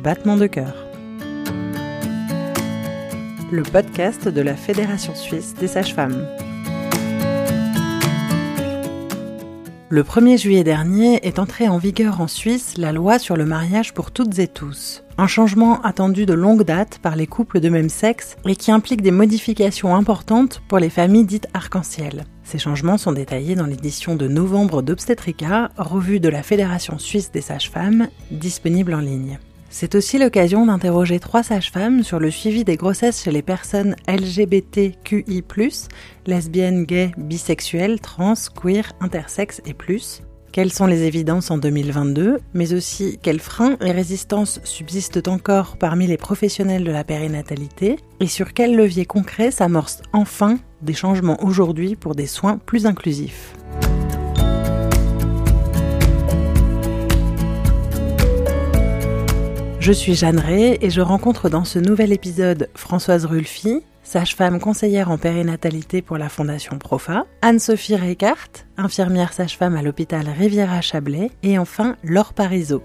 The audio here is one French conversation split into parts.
Battement de cœur. Le podcast de la Fédération suisse des sages-femmes. Le 1er juillet dernier est entrée en vigueur en Suisse la loi sur le mariage pour toutes et tous. Un changement attendu de longue date par les couples de même sexe et qui implique des modifications importantes pour les familles dites arc-en-ciel. Ces changements sont détaillés dans l'édition de novembre d'Obstetrica, revue de la Fédération suisse des sages-femmes, disponible en ligne. C'est aussi l'occasion d'interroger trois sages-femmes sur le suivi des grossesses chez les personnes LGBTQI+, lesbiennes, gays, bisexuelles, trans, queer, intersexes et plus. Quelles sont les évidences en 2022, mais aussi quels freins et résistances subsistent encore parmi les professionnels de la périnatalité, et sur quels leviers concrets s'amorcent enfin des changements aujourd'hui pour des soins plus inclusifs. Je suis Jeanne Ray et je rencontre dans ce nouvel épisode Françoise Rulfi, sage-femme conseillère en périnatalité pour la Fondation Profa, Anne-Sophie Reichardt, infirmière sage-femme à l'hôpital Riviera-Chablais, et enfin Laure Parisot.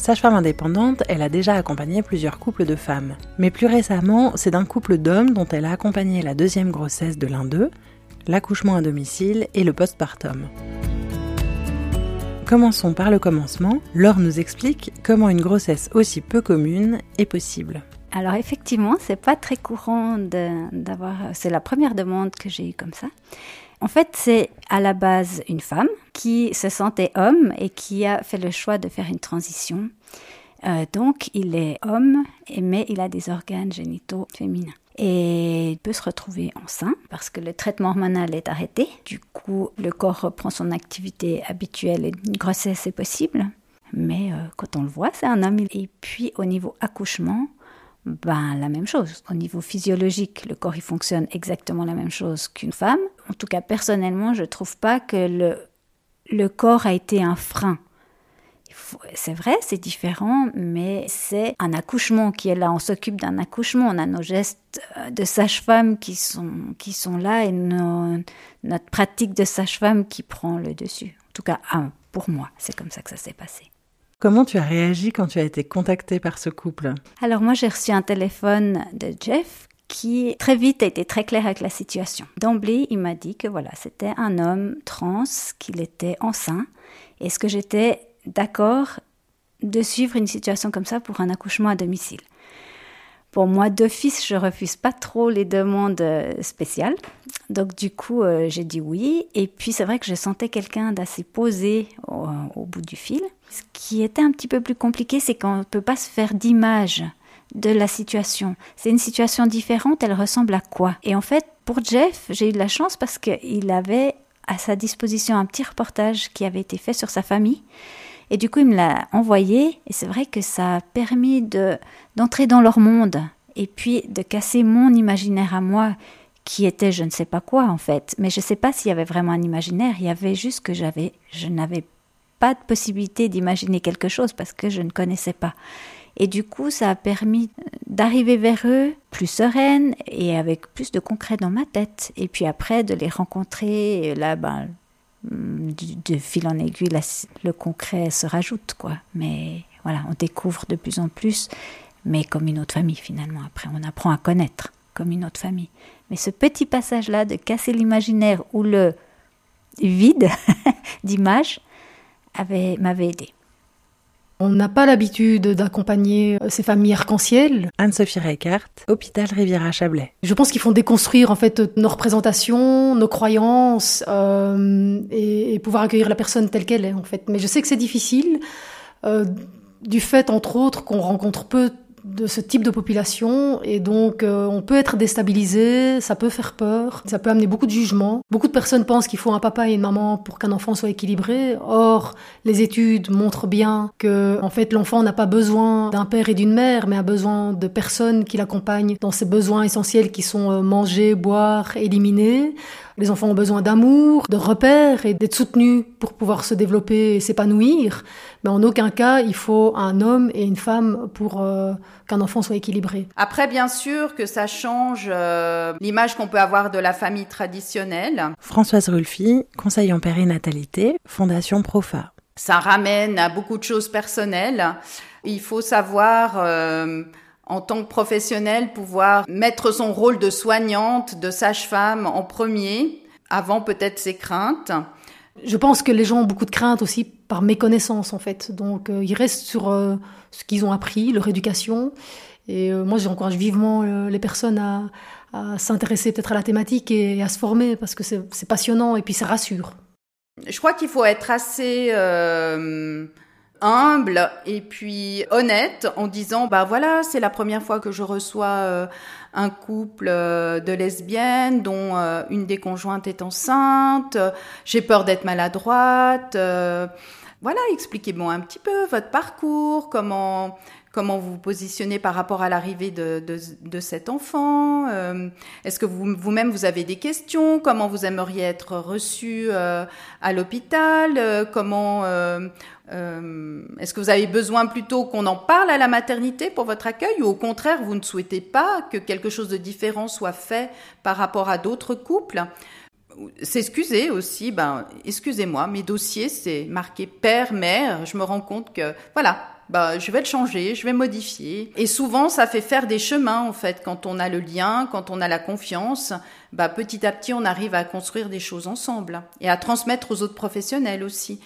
Sage-femme indépendante, elle a déjà accompagné plusieurs couples de femmes. Mais plus récemment, c'est d'un couple d'hommes dont elle a accompagné la deuxième grossesse de l'un d'eux, l'accouchement à domicile et le postpartum. Commençons par le commencement. Laure nous explique comment une grossesse aussi peu commune est possible. Alors effectivement, c'est pas très courant d'avoir. C'est la première demande que j'ai eue comme ça. En fait, c'est à la base une femme qui se sentait homme et qui a fait le choix de faire une transition. Euh, donc, il est homme, mais il a des organes génitaux féminins et il peut se retrouver enceint parce que le traitement hormonal est arrêté. Du coup, le corps reprend son activité habituelle et une grossesse est possible. Mais euh, quand on le voit, c'est un homme. Et puis au niveau accouchement, ben la même chose. Au niveau physiologique, le corps il fonctionne exactement la même chose qu'une femme. En tout cas, personnellement, je trouve pas que le, le corps a été un frein c'est vrai, c'est différent, mais c'est un accouchement qui est là. On s'occupe d'un accouchement, on a nos gestes euh, de sage-femme qui sont, qui sont là et notre pratique de sage-femme qui prend le dessus. En tout cas, pour moi, c'est comme ça que ça s'est passé. Comment tu as réagi quand tu as été contactée par ce couple? Alors moi, j'ai reçu un téléphone de Jeff qui très vite a été très clair avec la situation. D'emblée, il m'a dit que voilà, c'était un homme trans, qu'il était enceint. Et ce que j'étais d'accord de suivre une situation comme ça pour un accouchement à domicile? Pour moi, d'office, je refuse pas trop les demandes euh, spéciales. Donc, du coup, euh, j'ai dit oui. Et puis, c'est vrai que je sentais quelqu'un d'assez posé au, au, bout du fil. Ce qui était un petit peu plus compliqué, c'est qu'on ne peut pas se faire d'image de la situation. C'est une situation différente, elle ressemble à quoi? Et en fait, pour Jeff, j'ai eu de la chance parce qu'il avait à sa disposition un petit reportage qui avait été fait sur sa famille et du coup, il me l'a envoyé, et c'est vrai que ça a permis de, d'entrer dans leur monde, et puis de casser mon imaginaire à moi, qui était je ne sais pas quoi en fait. Mais je ne sais pas s'il y avait vraiment un imaginaire, il y avait juste que j'avais, je n'avais pas de possibilité d'imaginer quelque chose parce que je ne connaissais pas. Et du coup, ça a permis d'arriver vers eux plus sereine et avec plus de concret dans ma tête. Et puis après, de les rencontrer, là, ben, de fil en aiguille, le concret se rajoute, quoi. Mais voilà, on découvre de plus en plus, mais comme une autre famille finalement. Après, on apprend à connaître comme une autre famille. Mais ce petit passage-là de casser l'imaginaire ou le vide d'image m'avait aidé. On n'a pas l'habitude d'accompagner euh, ces familles arc-en-ciel. Anne-Sophie Reichardt, hôpital Riviera-Chablais. Je pense qu'il faut déconstruire en fait nos représentations, nos croyances euh, et, pouvoir accueillir la personne telle qu'elle est en fait. Mais je sais que c'est difficile euh, du fait entre autres qu'on rencontre peu de ce type de population et donc euh, on peut être déstabilisé, ça peut faire peur, ça peut amener beaucoup de jugements. Beaucoup de personnes pensent qu'il faut un papa et une maman pour qu'un enfant soit équilibré. Or, les études montrent bien que en fait l'enfant n'a pas besoin d'un père et d'une mère, mais a besoin de personnes qui l'accompagnent dans ses besoins essentiels qui sont euh, manger, boire, éliminer. Les enfants ont besoin d'amour, de repères et d'être soutenus pour pouvoir se développer et s'épanouir. Mais en aucun cas, il faut un homme et une femme pour euh, qu'un enfant soit équilibré. Après, bien sûr que ça change euh, l'image qu'on peut avoir de la famille traditionnelle. Françoise Rulfi, conseil en périnatalité, Fondation Profa. Ça ramène à beaucoup de choses personnelles. Il faut savoir, euh, en tant que professionnel, pouvoir mettre son rôle de soignante, de sage-femme en premier, avant peut-être ses craintes. Je pense que les gens ont beaucoup de craintes aussi par méconnaissance en fait. Donc euh, ils restent sur euh, ce qu'ils ont appris, leur éducation. Et moi j'encourage vivement les personnes à, s'intéresser peut-être à la thématique et à se former parce que c'est passionnant et puis ça rassure. Je crois qu'il faut être assez euh, humble et puis honnête en disant bah voilà c'est la première fois que je reçois euh, un couple euh, de lesbiennes dont une des conjointes est enceinte j'ai peur d'être maladroite voilà expliquez-moi un petit peu votre parcours comment comment vous vous positionnez par rapport à l'arrivée de, de, cet enfant euh, Est-ce que vous, vous-même vous avez des questions Comment vous aimeriez être reçu euh, à l'hôpital euh, Comment Est-ce que vous avez besoin plutôt qu'on en parle à la maternité pour votre accueil ou au contraire vous ne souhaitez pas que quelque chose de différent soit fait par rapport à d'autres couples? S'excuser aussi, ben, excusez-moi, mes dossiers, c'est marqué père, mère, je me rends compte que, voilà, bah, je vais le changer, je vais modifier. Et souvent, ça fait faire des chemins, en fait, quand on a le lien, quand on a la confiance. Bah, petit à petit, on arrive à construire des choses ensemble et à transmettre aux autres professionnels aussi.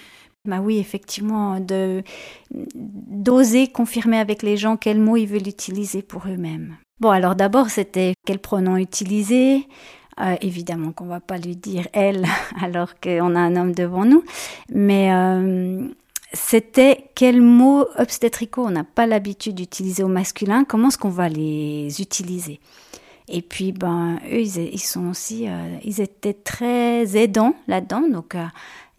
Bah oui, effectivement, de d'oser confirmer avec les gens quels mots ils veulent utiliser pour eux-mêmes. Bon, alors d'abord, c'était quel pronom utiliser? Euh, évidemment qu'on va pas lui dire elle alors qu'on a un homme devant nous, mais euh, c'était quels mots obstétricaux on n'a pas l'habitude d'utiliser au masculin, comment est-ce qu'on va les utiliser? Et puis, ben, eux, ils, sont aussi, euh, ils étaient très aidants là-dedans, donc euh,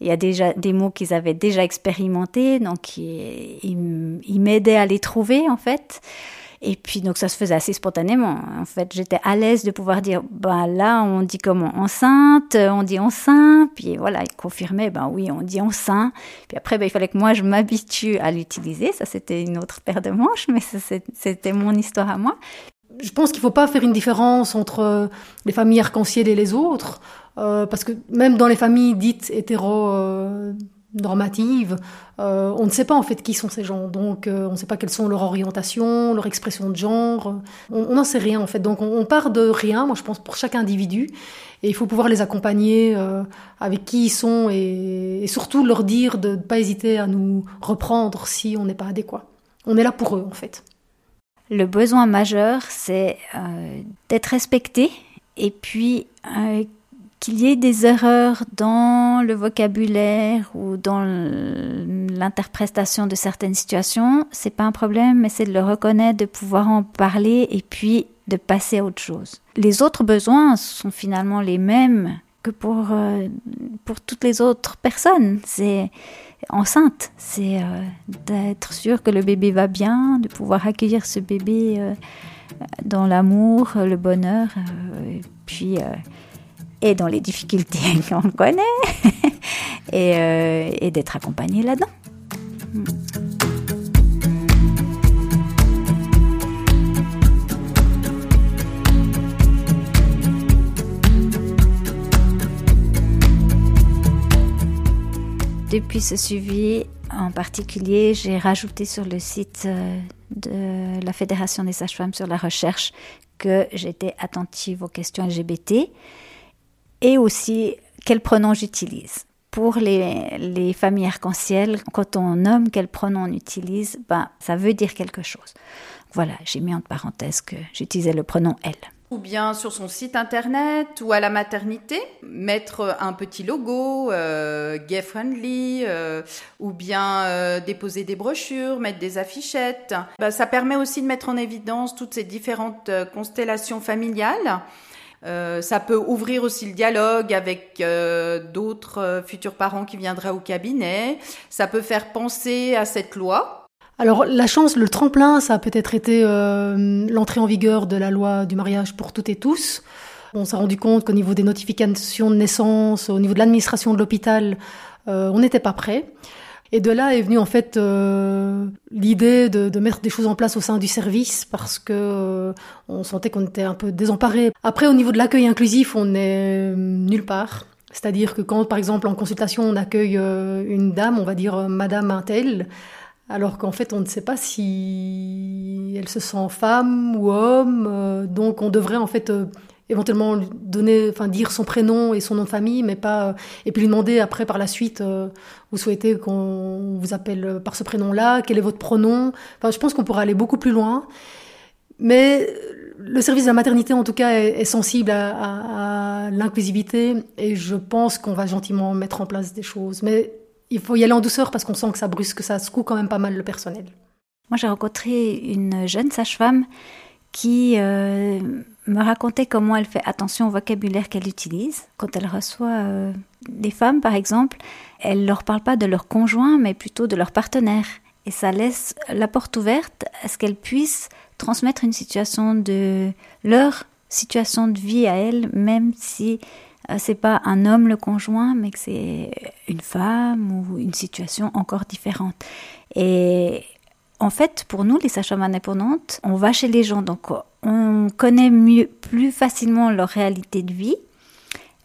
il y a déjà des mots qu'ils avaient déjà expérimentés, donc ils, ils m'aidaient à les trouver en fait. Et puis donc ça se faisait assez spontanément. En fait, j'étais à l'aise de pouvoir dire bah là on dit comment enceinte, on dit enceinte, puis voilà, il confirmait ben oui, on dit enceinte. Puis après ben, il fallait que moi je m'habitue à l'utiliser, ça c'était une autre paire de manches, mais c'était mon histoire à moi. Je pense qu'il ne faut pas faire une différence entre les familles arc-en-ciel et les autres, euh, parce que même dans les familles dites hétéro euh, normative. Euh, on ne sait pas en fait qui sont ces gens, donc euh, on ne sait pas quelles sont leur orientation, leur expression de genre. On n'en sait rien en fait, donc on, part de rien. Moi, je pense pour chaque individu, et il faut pouvoir les accompagner euh, avec qui ils sont et, surtout leur dire de ne pas hésiter à nous reprendre si on n'est pas adéquat. On est là pour eux en fait. Le besoin majeur, c'est d'être respecté et puis qu'il y ait des erreurs dans le vocabulaire ou dans l'interprétation de certaines situations, c'est pas un problème, mais c'est de le reconnaître, de pouvoir en parler et puis de passer à autre chose. Les autres besoins sont finalement les mêmes que pour, euh, pour toutes les autres personnes. C'est enceinte, c'est euh, d'être sûr que le bébé va bien, de pouvoir accueillir ce bébé euh, dans l'amour, le bonheur, et puis et dans les difficultés qu'on connaît, euh, et, d'être accompagné là-dedans. Depuis ce suivi en particulier, j'ai rajouté sur le site euh, de la Fédération des sages-femmes sur la recherche que j'étais attentive aux questions LGBT et aussi quel pronom j'utilise. Pour les, les familles arc-en-ciel, quand on nomme quel pronom on utilise, ben, ça veut dire quelque chose. Voilà, j'ai mis entre parenthèses que j'utilisais le pronom elle. Ou bien sur son site internet ou à la maternité, mettre un petit logo euh, gay friendly, euh, ou bien euh, déposer des brochures, mettre des affichettes. Ben, ça permet aussi de mettre en évidence toutes ces différentes constellations familiales euh, ça peut ouvrir aussi le dialogue avec euh, d'autres euh, futurs parents qui viendraient au cabinet. Ça peut faire penser à cette loi. Alors la chance, le tremplin, ça a peut-être été l'entrée en vigueur de la loi du mariage pour toutes et tous. On s'est rendu compte qu'au niveau des notifications de naissance, au niveau de l'administration de l'hôpital, on n'était pas prêt. Et de là est venue en fait euh, l'idée de, mettre des choses en place au sein du service parce que euh, on sentait qu'on était un peu désemparé. Après, au niveau de l'accueil inclusif, on est nulle part. C'est-à-dire que quand, par exemple, en consultation, on accueille euh, une dame, on va dire euh, Madame Intel, alors qu'en fait, on ne sait pas si elle se sent femme ou homme. Euh, donc, on devrait en fait éventuellement donner, enfin dire son prénom et son nom de famille, mais pas et puis lui demander après par la suite, vous souhaitez qu'on vous appelle par ce prénom-là, quel est votre pronom? Enfin, je pense qu'on pourrait aller beaucoup plus loin. Mais le service de la maternité, en tout cas, est, sensible à, l'inclusivité et je pense qu'on va gentiment mettre en place des choses. Mais il faut y aller en douceur parce qu'on sent que ça brusque, que ça secoue quand même pas mal le personnel. Moi, j'ai rencontré une jeune sage-femme qui euh, me racontait comment elle fait attention au vocabulaire qu'elle utilise. Quand elle reçoit euh, des femmes, par exemple, elle ne leur parle pas de leur conjoint, mais plutôt de leur partenaire. Et ça laisse la porte ouverte à ce qu'elle puisse transmettre une situation de leur situation de vie à elle, même si euh, c'est pas un homme le conjoint, mais que c'est une femme ou une situation encore différente. Et en fait, pour nous, les sages-femmes indépendantes, on va chez les gens, donc on connaît mieux, plus facilement leur réalité de vie,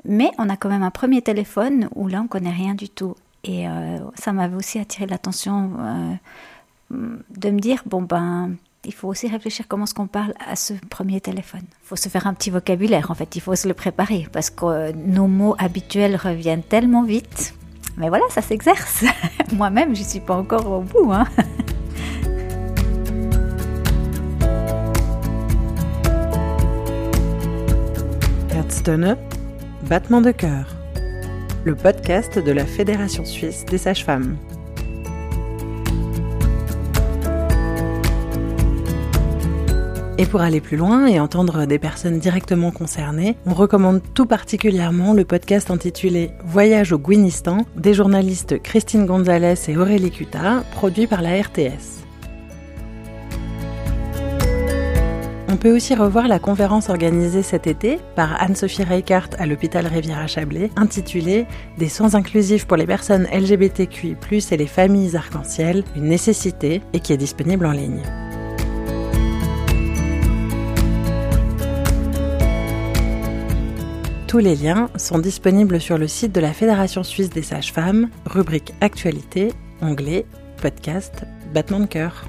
mais on a quand même un premier téléphone où là, on connaît rien du tout. Et euh, ça m'avait aussi attiré l'attention euh, de me dire, bon ben, il faut aussi réfléchir comment est-ce qu'on parle à ce premier téléphone. Il faut se faire un petit vocabulaire, en fait, il faut se le préparer, parce que nos mots habituels reviennent tellement vite. Mais voilà, ça s'exerce. Moi-même, je suis pas encore au bout. Hein. Herzstone, battement de cœur. Le podcast de la Fédération suisse des sages-femmes. Et pour aller plus loin et entendre des personnes directement concernées, on recommande tout particulièrement le podcast intitulé Voyage au Guinistan des journalistes Christine Gonzalez et Aurélie Cuta, produit par la RTS. On peut aussi revoir la conférence organisée cet été par Anne-Sophie Reichardt à l'hôpital Riviera-Chablais, intitulée Des soins inclusifs pour les personnes LGBTQI+, et les familles arc-en-ciel, une nécessité, et qui est disponible en ligne. Tous les liens sont disponibles sur le site de la Fédération suisse des sages-femmes, rubrique Actualité, onglet Podcast, battement de cœur.